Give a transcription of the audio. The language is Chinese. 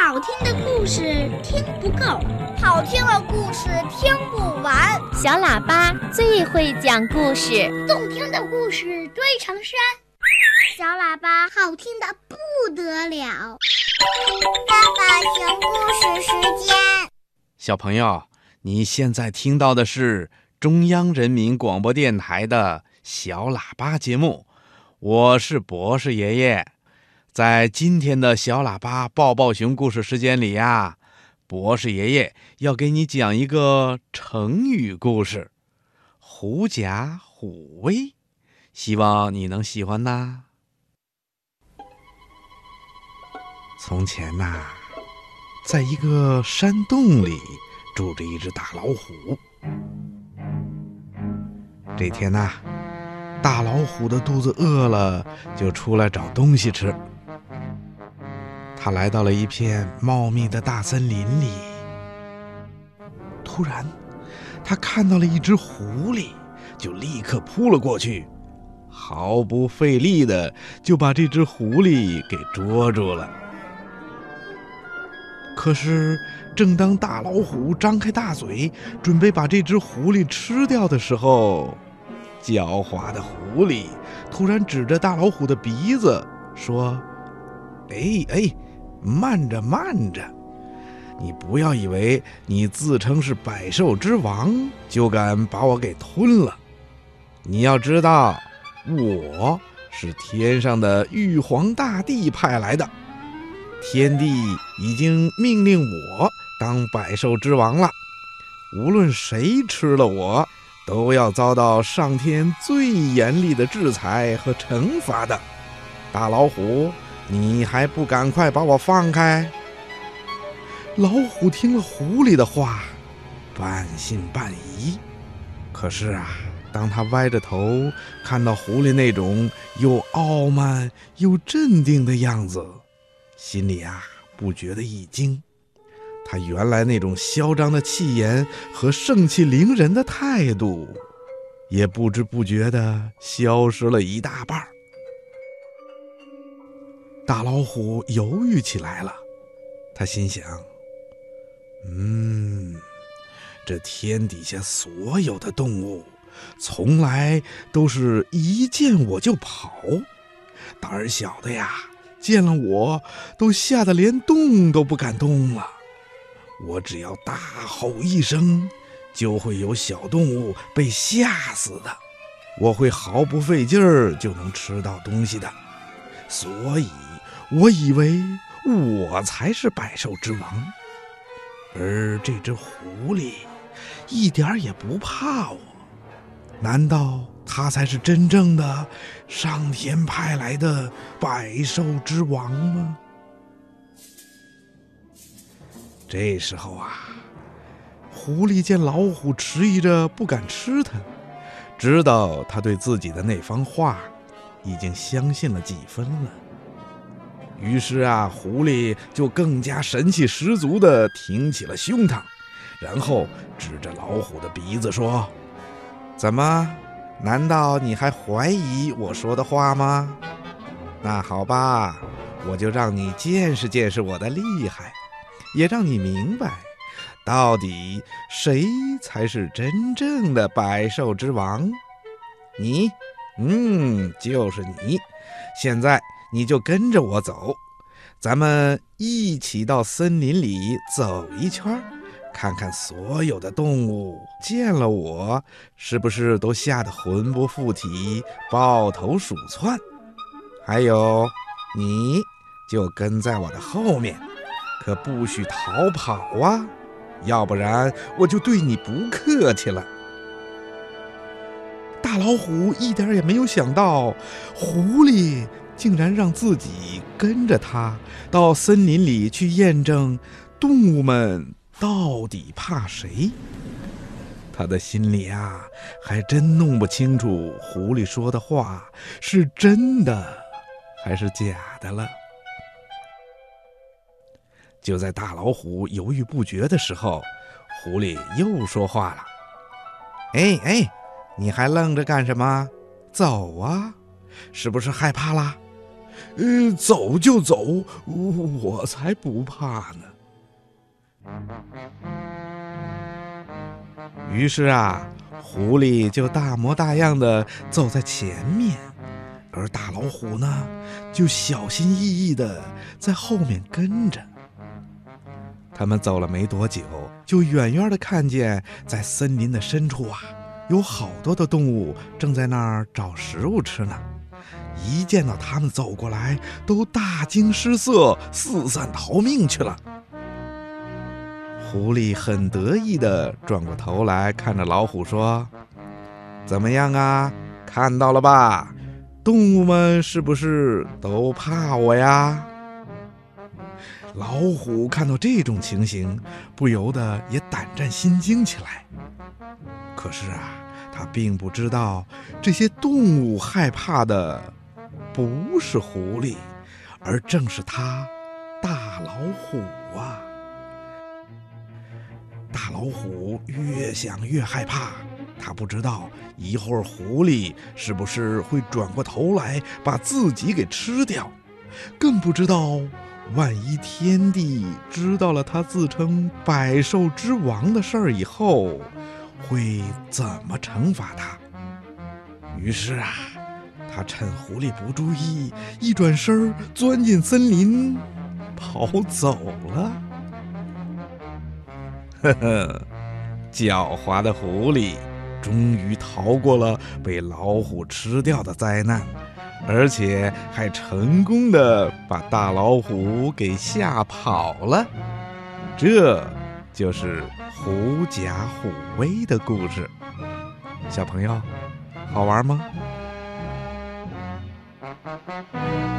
好听的故事听不够，好听的故事听不完。小喇叭最会讲故事，动听的故事堆成山。小喇叭好听的不得了。爸爸讲故事时间，小朋友，你现在听到的是中央人民广播电台的小喇叭节目，我是博士爷爷。在今天的小喇叭抱抱熊故事时间里呀，博士爷爷要给你讲一个成语故事——狐假虎威，希望你能喜欢呐。从前呐，在一个山洞里住着一只大老虎。这天呐，大老虎的肚子饿了，就出来找东西吃。他来到了一片茂密的大森林里，突然，他看到了一只狐狸，就立刻扑了过去，毫不费力的就把这只狐狸给捉住了。可是，正当大老虎张开大嘴准备把这只狐狸吃掉的时候，狡猾的狐狸突然指着大老虎的鼻子说：“哎哎！”慢着，慢着！你不要以为你自称是百兽之王，就敢把我给吞了。你要知道，我是天上的玉皇大帝派来的，天帝已经命令我当百兽之王了。无论谁吃了我，都要遭到上天最严厉的制裁和惩罚的。大老虎。你还不赶快把我放开！老虎听了狐狸的话，半信半疑。可是啊，当他歪着头看到狐狸那种又傲慢又镇定的样子，心里啊不觉得一惊。他原来那种嚣张的气焰和盛气凌人的态度，也不知不觉地消失了一大半儿。大老虎犹豫起来了，他心想：“嗯，这天底下所有的动物，从来都是一见我就跑，胆儿小的呀，见了我都吓得连动都不敢动了。我只要大吼一声，就会有小动物被吓死的。我会毫不费劲儿就能吃到东西的，所以。”我以为我才是百兽之王，而这只狐狸一点也不怕我。难道它才是真正的上天派来的百兽之王吗？这时候啊，狐狸见老虎迟疑着不敢吃它，知道他对自己的那番话已经相信了几分了。于是啊，狐狸就更加神气十足地挺起了胸膛，然后指着老虎的鼻子说：“怎么？难道你还怀疑我说的话吗？那好吧，我就让你见识见识我的厉害，也让你明白，到底谁才是真正的百兽之王。你，嗯，就是你。现在。”你就跟着我走，咱们一起到森林里走一圈，看看所有的动物见了我是不是都吓得魂不附体、抱头鼠窜。还有，你就跟在我的后面，可不许逃跑啊，要不然我就对你不客气了。大老虎一点也没有想到，狐狸。竟然让自己跟着他到森林里去验证动物们到底怕谁。他的心里啊，还真弄不清楚狐狸说的话是真的还是假的了。就在大老虎犹豫不决的时候，狐狸又说话了：“哎哎，你还愣着干什么？走啊！是不是害怕啦？”呃，走就走，我才不怕呢。”于是啊，狐狸就大模大样的走在前面，而大老虎呢，就小心翼翼的在后面跟着。他们走了没多久，就远远的看见，在森林的深处啊，有好多的动物正在那儿找食物吃呢。一见到他们走过来，都大惊失色，四散逃命去了。狐狸很得意的转过头来看着老虎说：“怎么样啊？看到了吧？动物们是不是都怕我呀？”老虎看到这种情形，不由得也胆战心惊起来。可是啊，他并不知道，这些动物害怕的不是狐狸，而正是他，大老虎啊！大老虎越想越害怕，他不知道一会儿狐狸是不是会转过头来把自己给吃掉，更不知道。万一天帝知道了他自称百兽之王的事儿以后，会怎么惩罚他？于是啊，他趁狐狸不注意，一转身钻进森林，跑走了。呵呵，狡猾的狐狸终于逃过了被老虎吃掉的灾难。而且还成功的把大老虎给吓跑了，这就是狐假虎威的故事。小朋友，好玩吗？Thank you.